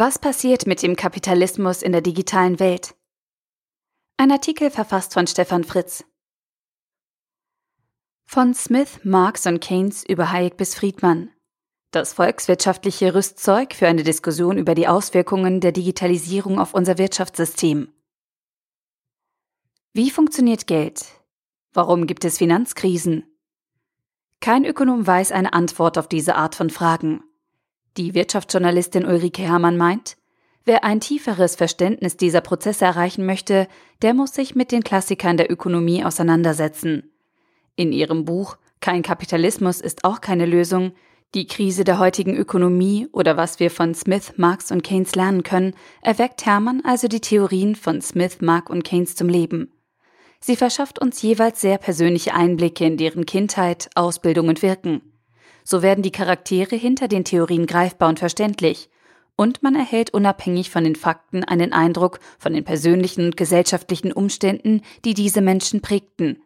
Was passiert mit dem Kapitalismus in der digitalen Welt? Ein Artikel verfasst von Stefan Fritz. Von Smith, Marx und Keynes über Hayek bis Friedmann. Das volkswirtschaftliche Rüstzeug für eine Diskussion über die Auswirkungen der Digitalisierung auf unser Wirtschaftssystem. Wie funktioniert Geld? Warum gibt es Finanzkrisen? Kein Ökonom weiß eine Antwort auf diese Art von Fragen. Die Wirtschaftsjournalistin Ulrike Herrmann meint, wer ein tieferes Verständnis dieser Prozesse erreichen möchte, der muss sich mit den Klassikern der Ökonomie auseinandersetzen. In ihrem Buch Kein Kapitalismus ist auch keine Lösung, die Krise der heutigen Ökonomie oder was wir von Smith, Marx und Keynes lernen können, erweckt Hermann also die Theorien von Smith, Marx und Keynes zum Leben. Sie verschafft uns jeweils sehr persönliche Einblicke in deren Kindheit, Ausbildung und Wirken. So werden die Charaktere hinter den Theorien greifbar und verständlich, und man erhält unabhängig von den Fakten einen Eindruck von den persönlichen und gesellschaftlichen Umständen, die diese Menschen prägten.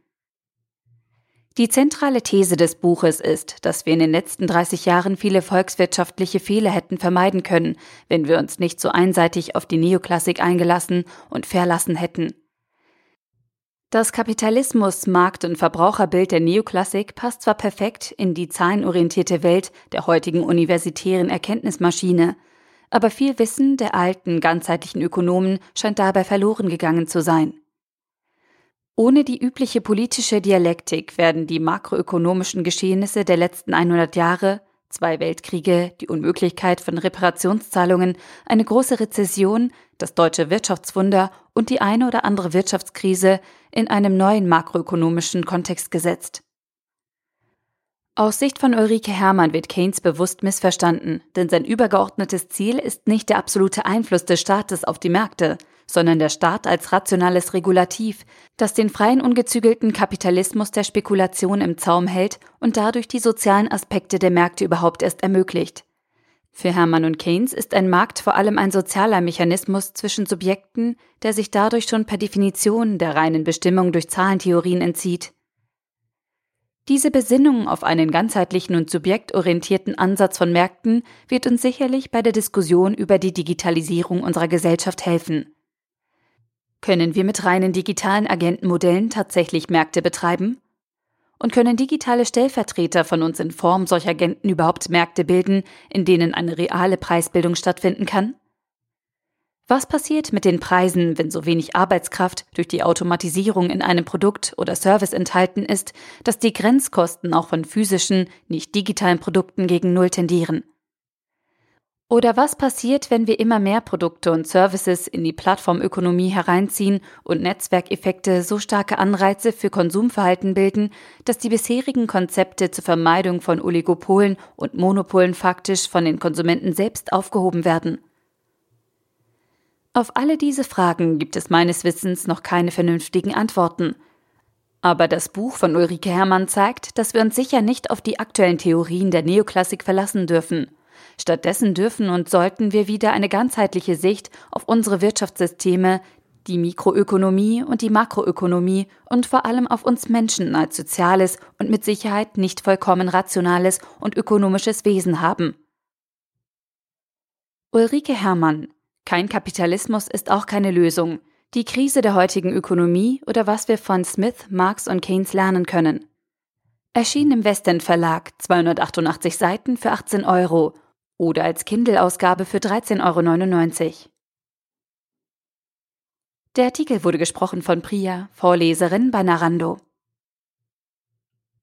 Die zentrale These des Buches ist, dass wir in den letzten 30 Jahren viele volkswirtschaftliche Fehler hätten vermeiden können, wenn wir uns nicht so einseitig auf die Neoklassik eingelassen und verlassen hätten. Das Kapitalismus-, Markt- und Verbraucherbild der Neoklassik passt zwar perfekt in die zahlenorientierte Welt der heutigen universitären Erkenntnismaschine, aber viel Wissen der alten, ganzheitlichen Ökonomen scheint dabei verloren gegangen zu sein. Ohne die übliche politische Dialektik werden die makroökonomischen Geschehnisse der letzten 100 Jahre zwei Weltkriege, die Unmöglichkeit von Reparationszahlungen, eine große Rezession, das deutsche Wirtschaftswunder und die eine oder andere Wirtschaftskrise in einem neuen makroökonomischen Kontext gesetzt. Aus Sicht von Ulrike Herrmann wird Keynes bewusst missverstanden, denn sein übergeordnetes Ziel ist nicht der absolute Einfluss des Staates auf die Märkte, sondern der Staat als rationales Regulativ, das den freien ungezügelten Kapitalismus der Spekulation im Zaum hält und dadurch die sozialen Aspekte der Märkte überhaupt erst ermöglicht. Für Hermann und Keynes ist ein Markt vor allem ein sozialer Mechanismus zwischen Subjekten, der sich dadurch schon per Definition der reinen Bestimmung durch Zahlentheorien entzieht. Diese Besinnung auf einen ganzheitlichen und subjektorientierten Ansatz von Märkten wird uns sicherlich bei der Diskussion über die Digitalisierung unserer Gesellschaft helfen. Können wir mit reinen digitalen Agentenmodellen tatsächlich Märkte betreiben? Und können digitale Stellvertreter von uns in Form solcher Agenten überhaupt Märkte bilden, in denen eine reale Preisbildung stattfinden kann? Was passiert mit den Preisen, wenn so wenig Arbeitskraft durch die Automatisierung in einem Produkt oder Service enthalten ist, dass die Grenzkosten auch von physischen, nicht digitalen Produkten gegen Null tendieren? Oder was passiert, wenn wir immer mehr Produkte und Services in die Plattformökonomie hereinziehen und Netzwerkeffekte so starke Anreize für Konsumverhalten bilden, dass die bisherigen Konzepte zur Vermeidung von Oligopolen und Monopolen faktisch von den Konsumenten selbst aufgehoben werden? Auf alle diese Fragen gibt es meines Wissens noch keine vernünftigen Antworten. Aber das Buch von Ulrike Herrmann zeigt, dass wir uns sicher nicht auf die aktuellen Theorien der Neoklassik verlassen dürfen. Stattdessen dürfen und sollten wir wieder eine ganzheitliche Sicht auf unsere Wirtschaftssysteme, die Mikroökonomie und die Makroökonomie und vor allem auf uns Menschen als soziales und mit Sicherheit nicht vollkommen rationales und ökonomisches Wesen haben. Ulrike Herrmann Kein Kapitalismus ist auch keine Lösung. Die Krise der heutigen Ökonomie oder was wir von Smith, Marx und Keynes lernen können. Erschien im Westend Verlag, 288 Seiten für 18 Euro oder als Kindle-Ausgabe für 13,99 Euro. Der Artikel wurde gesprochen von Priya, Vorleserin bei Narando.